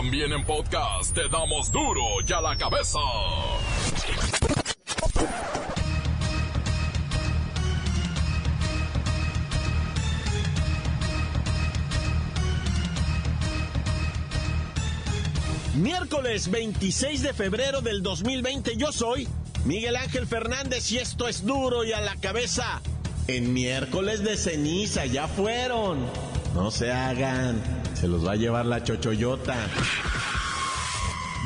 También en podcast te damos duro y a la cabeza. Miércoles 26 de febrero del 2020 yo soy Miguel Ángel Fernández y esto es duro y a la cabeza. En miércoles de ceniza ya fueron. No se hagan, se los va a llevar la chochoyota.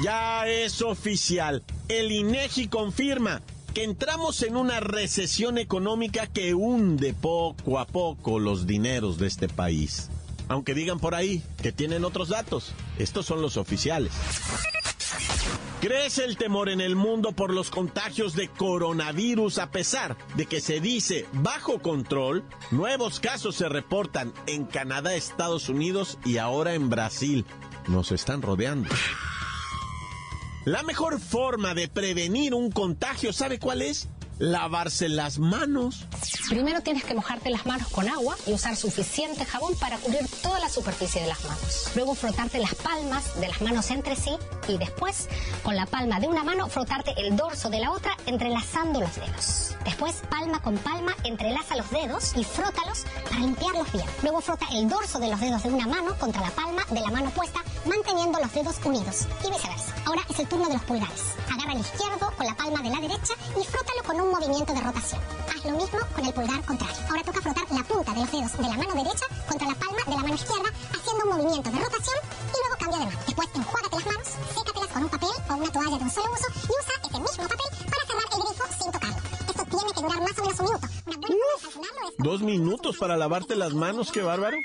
Ya es oficial. El INEGI confirma que entramos en una recesión económica que hunde poco a poco los dineros de este país. Aunque digan por ahí que tienen otros datos, estos son los oficiales. Crece el temor en el mundo por los contagios de coronavirus a pesar de que se dice bajo control. Nuevos casos se reportan en Canadá, Estados Unidos y ahora en Brasil. Nos están rodeando. La mejor forma de prevenir un contagio, ¿sabe cuál es? Lavarse las manos. Primero tienes que mojarte las manos con agua y usar suficiente jabón para cubrir toda la superficie de las manos. Luego frotarte las palmas de las manos entre sí y después con la palma de una mano frotarte el dorso de la otra entrelazando los dedos. Después palma con palma entrelaza los dedos y frótalos para limpiarlos bien. Luego frota el dorso de los dedos de una mano contra la palma de la mano opuesta manteniendo los dedos unidos y viceversa. Ahora es el turno de los pulgares. Izquierdo con la palma de la derecha y frótalo con un movimiento de rotación. Haz lo mismo con el pulgar contrario. Ahora toca frotar la punta de los dedos de la mano derecha contra la palma de la mano izquierda, haciendo un movimiento de rotación y luego cambia de mano. Después enjuágate las manos, sécatelas con un papel o una toalla de un solo uso y usa ese mismo papel para cerrar el grifo sin tocarlo. Esto tiene que durar más o menos un minuto. Una buena. Dos minutos para lavarte las manos, qué bárbaro.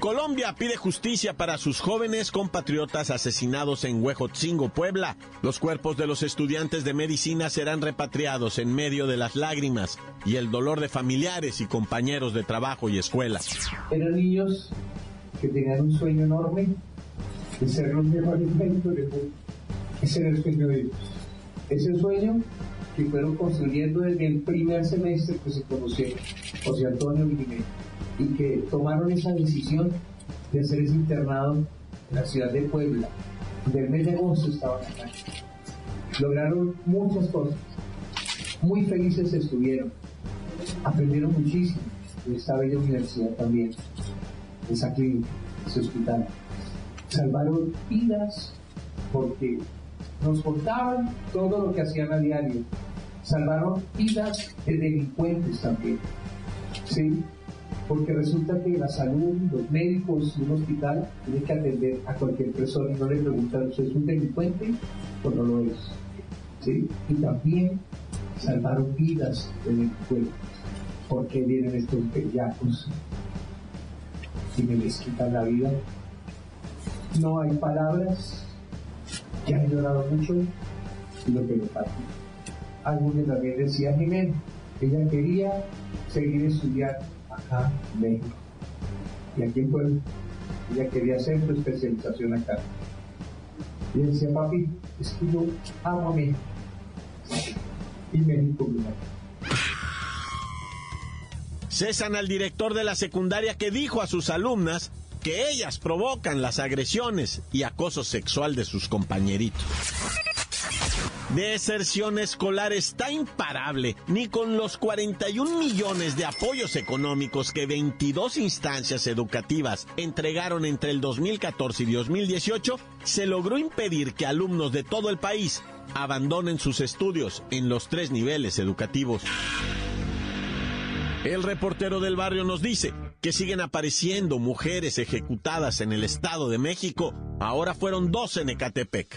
Colombia pide justicia para sus jóvenes compatriotas asesinados en Huejotzingo, Puebla. Los cuerpos de los estudiantes de medicina serán repatriados en medio de las lágrimas y el dolor de familiares y compañeros de trabajo y escuela. Eran niños que tenían un sueño enorme de ser los mejores mundo. Ese era el sueño de ellos. Ese sueño que fueron construyendo desde el primer semestre que se conocieron, José Antonio Guillermo y que tomaron esa decisión de hacer ese internado en la ciudad de Puebla. Del mes de agosto estaban acá. Lograron muchas cosas. Muy felices estuvieron. Aprendieron muchísimo de esta bella universidad también, de esa clínica, de ese hospital. Salvaron vidas porque nos contaban todo lo que hacían a diario. Salvaron vidas de delincuentes también. ¿Sí? Porque resulta que la salud, los médicos y un hospital tienen que atender a cualquier persona y no le preguntan, ¿usted es un delincuente o no lo es? ¿Sí? Y también salvaron vidas de delincuentes, porque vienen estos bellacos y me les quitan la vida. No hay palabras, que han llorado mucho y lo que me pasa. Algunos también decía Jiménez, ella quería seguir estudiando acá México. Y aquí en Puebla, ella quería hacer su especialización acá. Y decía, papi, es que yo amo a México. Y México Cesan al director de la secundaria que dijo a sus alumnas que ellas provocan las agresiones y acoso sexual de sus compañeritos. Deserción escolar está imparable, ni con los 41 millones de apoyos económicos que 22 instancias educativas entregaron entre el 2014 y 2018, se logró impedir que alumnos de todo el país abandonen sus estudios en los tres niveles educativos. El reportero del barrio nos dice que siguen apareciendo mujeres ejecutadas en el Estado de México. Ahora fueron dos en Ecatepec.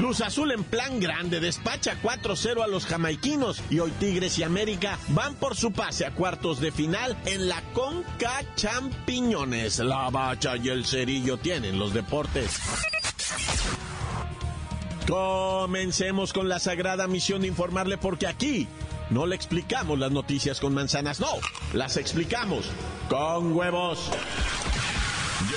Cruz Azul en plan grande despacha 4-0 a los jamaiquinos y hoy Tigres y América van por su pase a cuartos de final en la Conca Champiñones. La bacha y el cerillo tienen los deportes. Comencemos con la sagrada misión de informarle porque aquí no le explicamos las noticias con manzanas, no, las explicamos con huevos.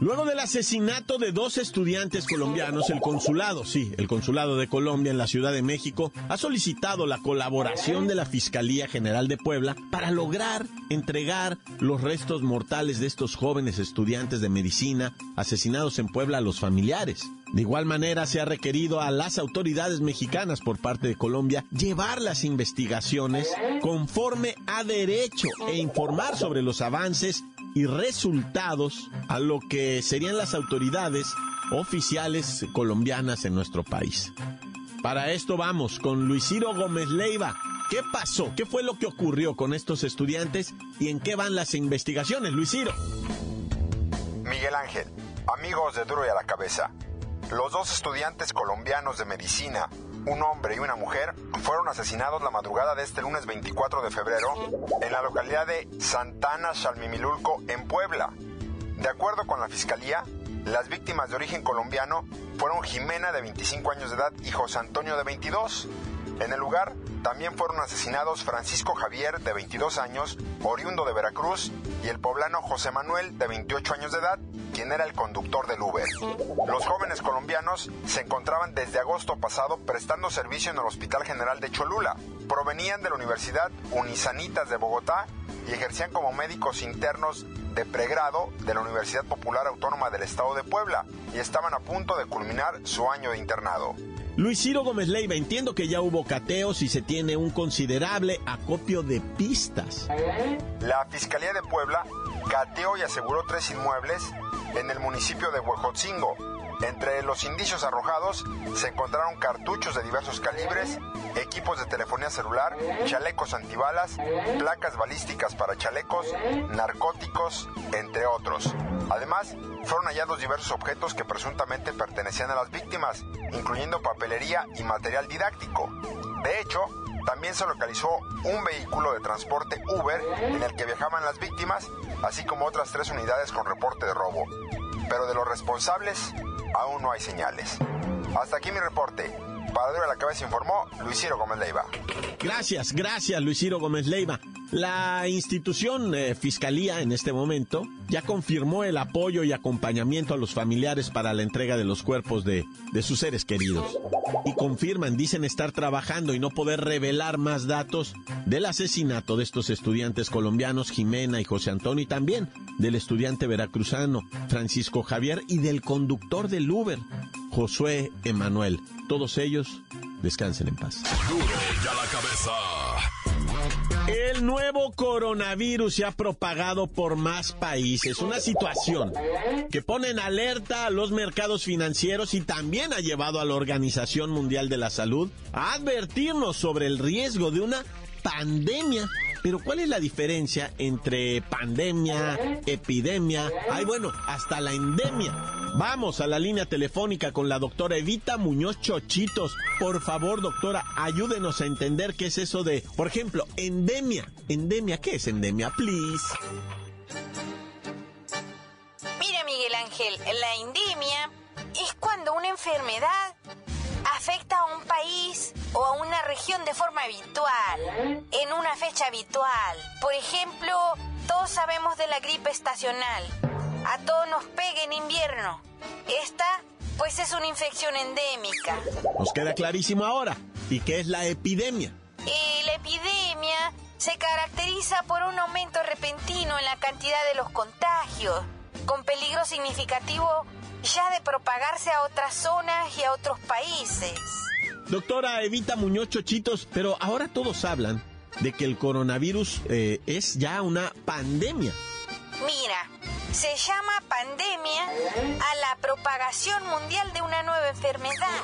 Luego del asesinato de dos estudiantes colombianos, el consulado, sí, el consulado de Colombia en la Ciudad de México, ha solicitado la colaboración de la Fiscalía General de Puebla para lograr entregar los restos mortales de estos jóvenes estudiantes de medicina asesinados en Puebla a los familiares. De igual manera, se ha requerido a las autoridades mexicanas por parte de Colombia llevar las investigaciones conforme a derecho e informar sobre los avances y resultados a lo que serían las autoridades oficiales colombianas en nuestro país. Para esto vamos con Luis Ciro Gómez Leiva. ¿Qué pasó? ¿Qué fue lo que ocurrió con estos estudiantes y en qué van las investigaciones, Luis Ciro? Miguel Ángel, amigos de Duro y a la Cabeza. Los dos estudiantes colombianos de medicina, un hombre y una mujer, fueron asesinados la madrugada de este lunes 24 de febrero en la localidad de Santana Chalmimilulco, en Puebla. De acuerdo con la fiscalía, las víctimas de origen colombiano fueron Jimena de 25 años de edad y José Antonio de 22. En el lugar también fueron asesinados Francisco Javier de 22 años, oriundo de Veracruz, y el poblano José Manuel de 28 años de edad, quien era el conductor del Uber. Los jóvenes colombianos se encontraban desde agosto pasado prestando servicio en el Hospital General de Cholula. Provenían de la Universidad Unisanitas de Bogotá y ejercían como médicos internos de pregrado de la Universidad Popular Autónoma del Estado de Puebla y estaban a punto de culminar su año de internado. Luis Ciro Gómez Leiva, entiendo que ya hubo cateos y se tiene un considerable acopio de pistas. La Fiscalía de Puebla cateó y aseguró tres inmuebles en el municipio de Huejotzingo. Entre los indicios arrojados se encontraron cartuchos de diversos calibres, equipos de telefonía celular, chalecos antibalas, placas balísticas para chalecos, narcóticos, entre otros. Además, fueron hallados diversos objetos que presuntamente pertenecían a las víctimas, incluyendo papelería y material didáctico. De hecho, también se localizó un vehículo de transporte Uber en el que viajaban las víctimas, así como otras tres unidades con reporte de robo. Pero de los responsables, aún no hay señales. Hasta aquí mi reporte. Para de la Cabeza informó Luis Ciro Gómez Leiva. Gracias, gracias Luis Ciro Gómez Leiva. La institución eh, Fiscalía en este momento ya confirmó el apoyo y acompañamiento a los familiares para la entrega de los cuerpos de, sus seres queridos. Y confirman, dicen estar trabajando y no poder revelar más datos del asesinato de estos estudiantes colombianos, Jimena y José Antonio, y también del estudiante veracruzano, Francisco Javier, y del conductor del Uber, Josué Emanuel. Todos ellos descansen en paz. Duro y a la. El nuevo coronavirus se ha propagado por más países, una situación que pone en alerta a los mercados financieros y también ha llevado a la Organización Mundial de la Salud a advertirnos sobre el riesgo de una pandemia. Pero ¿cuál es la diferencia entre pandemia, epidemia, ay bueno, hasta la endemia? Vamos a la línea telefónica con la doctora Evita Muñoz Chochitos. Por favor, doctora, ayúdenos a entender qué es eso de, por ejemplo, endemia. Endemia, ¿qué es endemia? Please. Mira, Miguel Ángel, la endemia es cuando una enfermedad afecta a un país o a una región de forma habitual, en una fecha habitual. Por ejemplo, todos sabemos de la gripe estacional. A todos nos pega en invierno. Esta, pues, es una infección endémica. Nos queda clarísimo ahora. ¿Y qué es la epidemia? Y la epidemia se caracteriza por un aumento repentino en la cantidad de los contagios, con peligro significativo ya de propagarse a otras zonas y a otros países. Doctora Evita Muñoz Chochitos, pero ahora todos hablan de que el coronavirus eh, es ya una pandemia. Mira, se llama pandemia a la propagación mundial de una nueva enfermedad,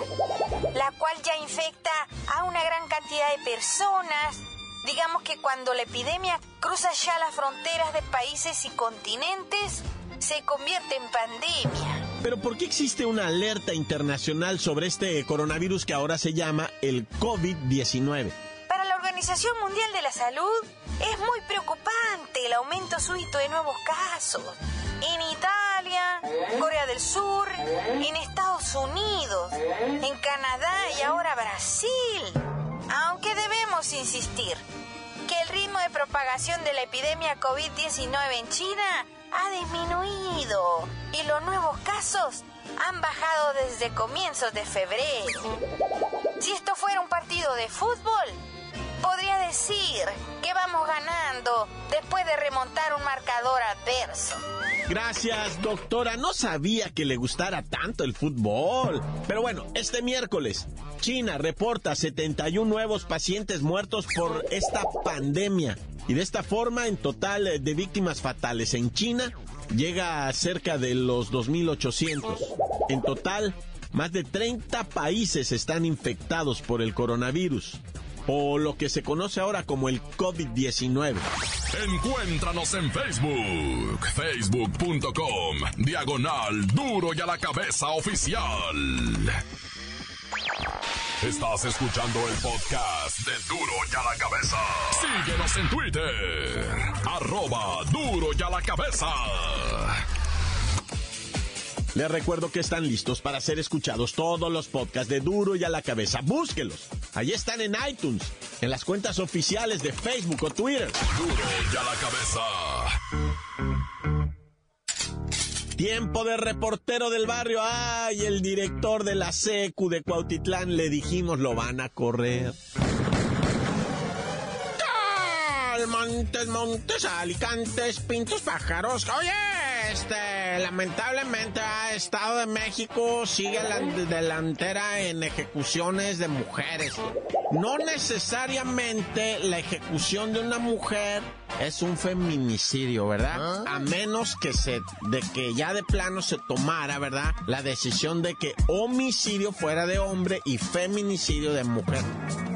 la cual ya infecta a una gran cantidad de personas. Digamos que cuando la epidemia cruza ya las fronteras de países y continentes, se convierte en pandemia. Pero ¿por qué existe una alerta internacional sobre este coronavirus que ahora se llama el COVID-19? Para la Organización Mundial de la Salud es muy preocupante el aumento súbito de nuevos casos. En Italia, Corea del Sur, en Estados Unidos, en Canadá y ahora Brasil. Aunque debemos insistir que el ritmo de propagación de la epidemia COVID-19 en China ha disminuido y los nuevos casos han bajado desde comienzos de febrero. Si esto fuera un partido de fútbol, podría decir que vamos ganando después de remontar un marcador adverso. Gracias, doctora. No sabía que le gustara tanto el fútbol. Pero bueno, este miércoles, China reporta 71 nuevos pacientes muertos por esta pandemia. Y de esta forma, en total de víctimas fatales en China, llega a cerca de los 2.800. En total, más de 30 países están infectados por el coronavirus o lo que se conoce ahora como el COVID-19. Encuéntranos en Facebook, facebook.com, diagonal duro y a la cabeza oficial. Estás escuchando el podcast de Duro y a la cabeza. Síguenos en Twitter, arroba duro y a la cabeza. Les recuerdo que están listos para ser escuchados todos los podcasts de Duro y a la cabeza. Búsquelos. Allí están en iTunes, en las cuentas oficiales de Facebook o Twitter. Duro y a la cabeza. Tiempo de reportero del barrio. Ay, el director de la SECU de Cuautitlán le dijimos lo van a correr. Montes, montes, alicantes, pintos, pájaros. Oye, este, lamentablemente, Estado de México sigue la delantera en ejecuciones de mujeres. No necesariamente la ejecución de una mujer es un feminicidio, ¿verdad? A menos que se, de que ya de plano se tomara, ¿verdad? La decisión de que homicidio fuera de hombre y feminicidio de mujer.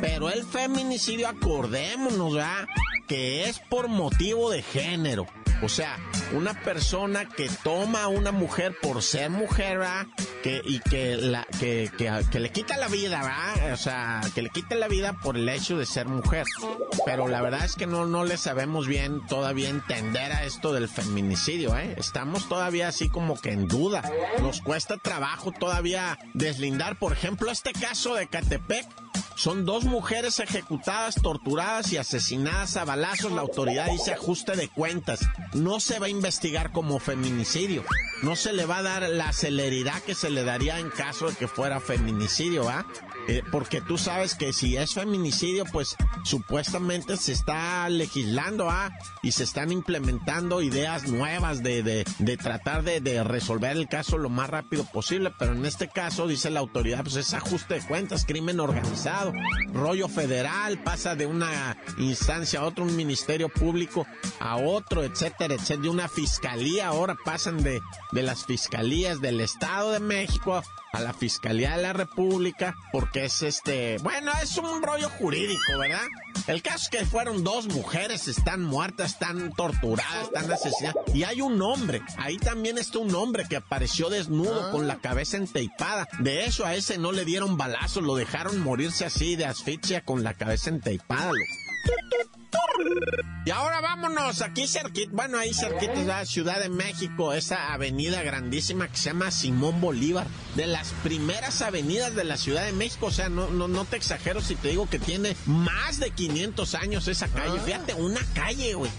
Pero el feminicidio, acordémonos, ¿verdad? Que es por motivo de género. O sea, una persona que toma a una mujer por ser mujer, ¿verdad? Que, y que, la, que, que, le quita la vida, ¿verdad? O sea, que le quita la vida por el hecho de ser mujer. Pero la verdad es que no, no le sabemos bien todavía entender a esto del feminicidio, ¿eh? Estamos todavía así como que en duda. Nos cuesta trabajo todavía deslindar, por ejemplo, este caso de Catepec. Son dos mujeres ejecutadas, torturadas y asesinadas a balazos. La autoridad dice ajuste de cuentas. No se va a investigar como feminicidio. No se le va a dar la celeridad que se le daría en caso de que fuera feminicidio, ¿ah? Porque tú sabes que si es feminicidio, pues supuestamente se está legislando, ¿ah? Y se están implementando ideas nuevas de, de, de tratar de, de, resolver el caso lo más rápido posible. Pero en este caso, dice la autoridad, pues es ajuste de cuentas, crimen organizado, rollo federal, pasa de una instancia a otra, un ministerio público a otro, etcétera, etcétera. De una fiscalía, ahora pasan de, de las fiscalías del Estado de México a la Fiscalía de la República, porque es este, bueno, es un rollo jurídico, ¿verdad? El caso es que fueron dos mujeres, están muertas, están torturadas, están asesinadas, y hay un hombre, ahí también está un hombre que apareció desnudo con la cabeza enteipada. De eso a ese no le dieron balazos, lo dejaron morirse así de asfixia con la cabeza enteipada. Y ahora vámonos, aquí cerquita, bueno, ahí cerquita es la Ciudad de México, esa avenida grandísima que se llama Simón Bolívar, de las primeras avenidas de la Ciudad de México, o sea, no, no, no te exagero si te digo que tiene más de 500 años esa calle, fíjate, una calle, güey.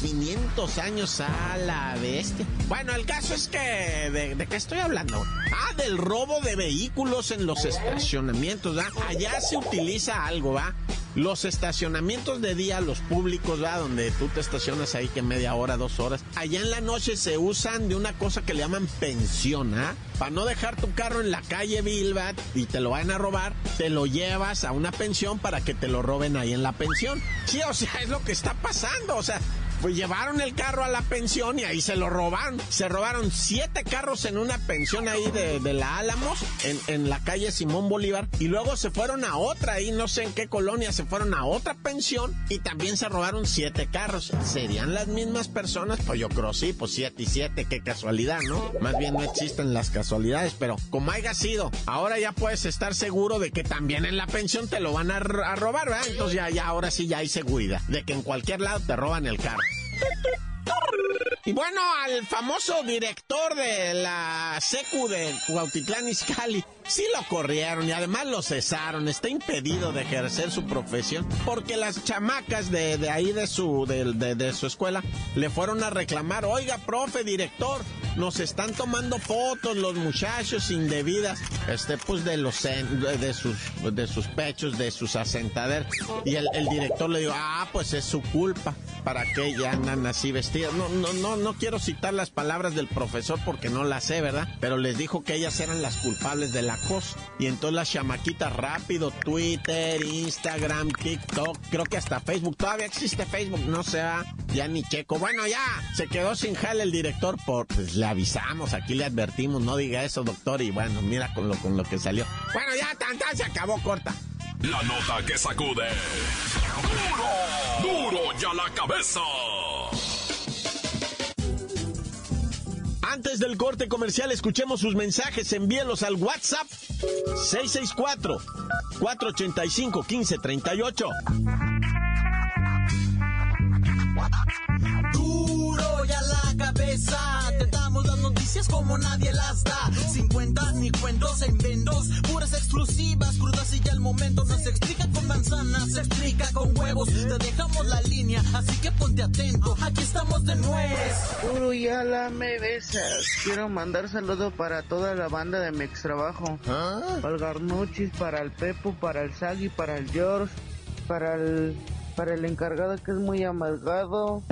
500 años a la bestia. Bueno, el caso es que... ¿De, de qué estoy hablando? Ah, del robo de vehículos en los estacionamientos, ¿va? Allá se utiliza algo, ¿va? Los estacionamientos de día, los públicos, ¿va? Donde tú te estacionas ahí que media hora, dos horas. Allá en la noche se usan de una cosa que le llaman pensión, ¿ah? Para no dejar tu carro en la calle Bilbat y te lo vayan a robar, te lo llevas a una pensión para que te lo roben ahí en la pensión. Sí, o sea, es lo que está pasando. O sea, pues llevaron el carro a la pensión y ahí se lo robaron. Se robaron siete carros en una pensión ahí de, de la Álamos, en, en la calle Simón Bolívar, y luego se fueron a otra, ahí no sé en qué colonia, se fueron a otra pensión y también se robaron siete carros. ¿Serían las mismas personas? Pues yo creo sí, pues siete y siete, qué casualidad, ¿no? Más bien no existen las casualidades, pero como haya sido, ahora ya puedes estar seguro de que también en la pensión te lo van a, robar, ¿verdad? Entonces ya, ya, ahora sí ya hay seguridad de que en cualquier lado te roban el carro. Y bueno, al famoso director de la secu de Cuautitlán Izcalli, sí lo corrieron y además lo cesaron. Está impedido de ejercer su profesión porque las chamacas de, de ahí de su, de, de, su escuela le fueron a reclamar, oiga, profe, director, nos están tomando fotos los muchachos indebidas, este, pues de los, de, sus, de sus pechos, de sus asentaderos. Y el, el director le dijo, ah, pues es su culpa, ¿para qué ya andan así vestidas? No, no, no, no quiero citar las palabras del profesor porque no las sé, ¿verdad? Pero les dijo que ellas eran las culpables de la cosa. Y entonces las chamaquitas rápido, Twitter, Instagram, TikTok, creo que hasta Facebook. Todavía existe Facebook, no sé, ya ni checo. Bueno, ya, se quedó sin jale el director por, pues le avisamos, aquí le advertimos, no diga eso, doctor. Y bueno, mira con lo, con lo que salió. Bueno, ya, tan, tan, se acabó corta. La nota que sacude. Duro, duro ya la cabeza. Antes del corte comercial, escuchemos sus mensajes, envíelos al WhatsApp 664 485 1538. Como nadie las da. Sin cuentas ni cuentos en vendos. Puras exclusivas, crudas y ya el momento. No se explica con manzanas, se explica con huevos. Te dejamos la línea, así que ponte atento. Aquí estamos de nuez. Duro ya la me besas. Quiero mandar saludos para toda la banda de mi ex trabajo. ¿Ah? Para el Garnuchis, para el Pepo, para el Sagi, para el George, para el para el encargado que es muy amargado,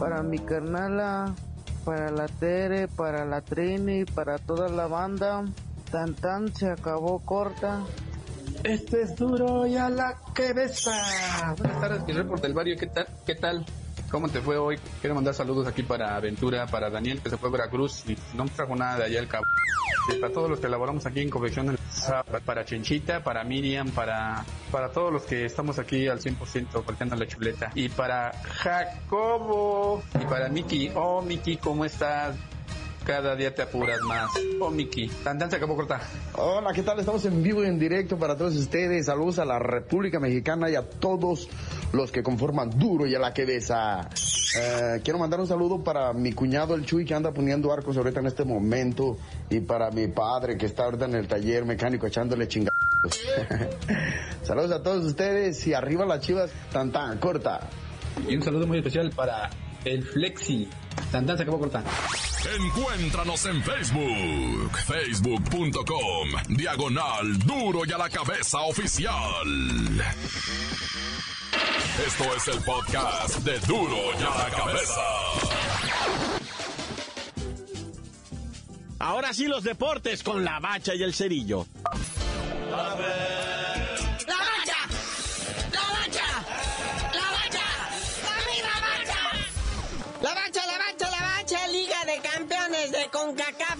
para mi carnala, para la Tere, para la Trini, para toda la banda. Tan tan se acabó corta. Este es duro y a la cabeza. Buenas tardes, mi reporte del barrio. ¿Qué tal? ¿Qué tal? ¿Cómo te fue hoy? Quiero mandar saludos aquí para Aventura, para Daniel que se fue a Veracruz y no trajo nada de allá el cabo. Y para todos los que elaboramos aquí en Confección, para Chenchita, para Miriam, para, para todos los que estamos aquí al 100% volteando la chuleta. Y para Jacobo y para Miki. Oh, Miki, ¿cómo estás? Cada día te apuras más. Oh, Miki. Tan, tan se acabó corta. Hola, ¿qué tal? Estamos en vivo y en directo para todos ustedes. Saludos a la República Mexicana y a todos los que conforman Duro y a la Quedeza. Eh, quiero mandar un saludo para mi cuñado el Chuy que anda poniendo arcos ahorita en este momento y para mi padre que está ahorita en el taller mecánico echándole chingados. Saludos a todos ustedes y arriba las chivas, tan tan, corta. Y un saludo muy especial para el Flexi. Tan tan se acabó corta. Encuéntranos en Facebook, facebook.com, diagonal duro y a la cabeza oficial. Esto es el podcast de duro y a la cabeza. Ahora sí los deportes con la bacha y el cerillo. ¡La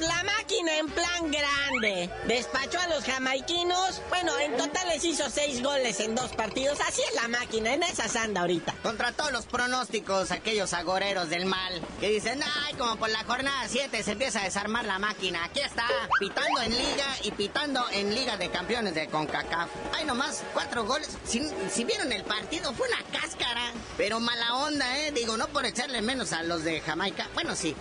la máquina en plan grande. Despachó a los jamaiquinos, bueno, en total les hizo seis goles en dos partidos, así es la máquina, en esa anda ahorita. Contra todos los pronósticos, aquellos agoreros del mal, que dicen, ay, como por la jornada 7 se empieza a desarmar la máquina. Aquí está, pitando en Liga y pitando en Liga de Campeones de CONCACAF. Ay, nomás, cuatro goles. Si, si vieron el partido, fue una cáscara. Pero mala onda, ¿eh? Digo, no por echarle menos a los de Jamaica. Bueno, sí.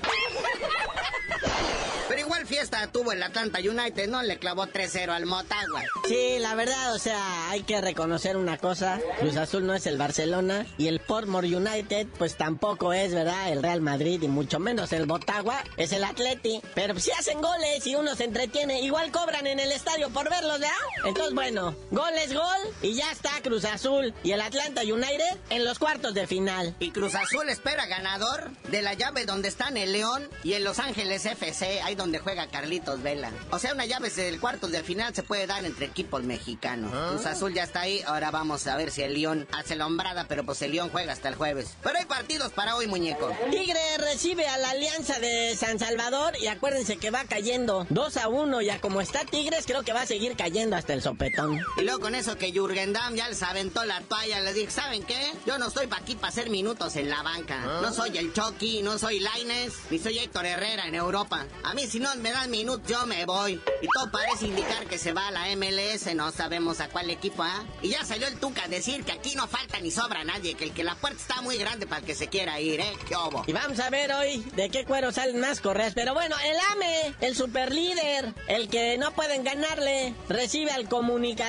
Igual fiesta tuvo el Atlanta United, ¿no? Le clavó 3-0 al Motagua. Sí, la verdad, o sea, hay que reconocer una cosa. Cruz Azul no es el Barcelona y el Portmore United, pues tampoco es, ¿verdad? El Real Madrid y mucho menos el Motagua es el Atleti. Pero si hacen goles y uno se entretiene, igual cobran en el estadio por verlos, ¿verdad? Entonces, bueno, gol es gol y ya está Cruz Azul y el Atlanta United en los cuartos de final. Y Cruz Azul espera ganador de la llave donde están el León y el Los Ángeles FC, ahí donde juega juega Carlitos Vela. O sea, una llave del cuartos de final se puede dar entre equipos mexicanos. Cruz Azul ya está ahí, ahora vamos a ver si el León hace la hombrada, pero pues el León juega hasta el jueves. Pero hay partidos para hoy, muñeco. Tigre recibe a la Alianza de San Salvador y acuérdense que va cayendo 2 a 1. Ya como está Tigres, creo que va a seguir cayendo hasta el sopetón. Y luego con eso que Jürgen Damm ya les aventó la toalla, les dije, ¿saben qué? Yo no estoy para aquí para hacer minutos en la banca. No soy el Chucky, no soy Laines, ni soy Héctor Herrera en Europa. A mí si no me dan minutos, yo me voy. Y todo parece indicar que se va a la MLS, no sabemos a cuál equipo, ¿ah? Y ya salió el Tuca a decir que aquí no falta ni sobra nadie, que el que la puerta está muy grande para el que se quiera ir, ¿eh? ¿Qué obo? Y vamos a ver hoy de qué cuero salen más correas. Pero bueno, el AME, el superlíder, el que no pueden ganarle, recibe al Comunicaciones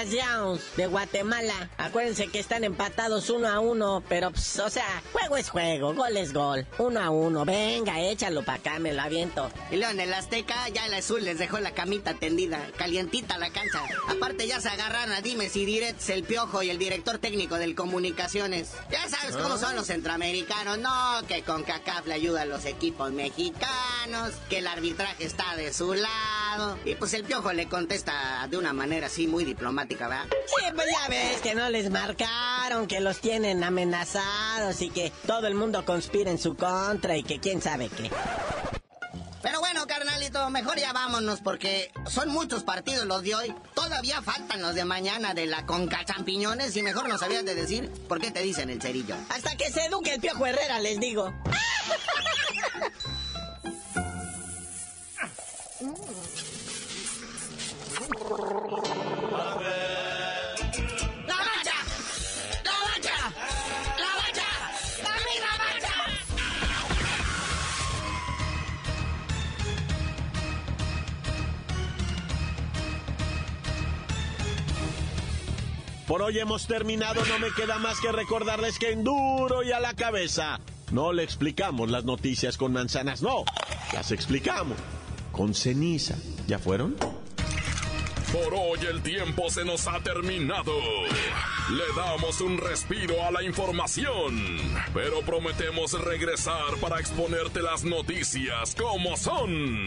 de Guatemala. Acuérdense que están empatados uno a uno, pero, pues, o sea, juego es juego, gol es gol. Uno a uno, venga, échalo para acá, me lo aviento. Y luego en el Azteca ya el azul les dejó la camita tendida, calientita la cancha. Aparte ya se agarraron a Dimes y Direts, el Piojo y el director técnico del Comunicaciones. Ya sabes cómo son los centroamericanos, no, que con CACAF le ayuda a los equipos mexicanos, que el arbitraje está de su lado. Y pues el Piojo le contesta de una manera así muy diplomática, ¿verdad? Sí, pues ya ves que no les marcaron, que los tienen amenazados y que todo el mundo conspira en su contra y que quién sabe qué. Mejor ya vámonos porque son muchos partidos los de hoy. Todavía faltan los de mañana de la Conca Champiñones y mejor no sabías de decir por qué te dicen el cerillo. Hasta que se eduque el Piojo Herrera, les digo. hoy hemos terminado, no me queda más que recordarles que en duro y a la cabeza no le explicamos las noticias con manzanas, no, las explicamos con ceniza. ¿Ya fueron? Por hoy el tiempo se nos ha terminado. Le damos un respiro a la información, pero prometemos regresar para exponerte las noticias como son.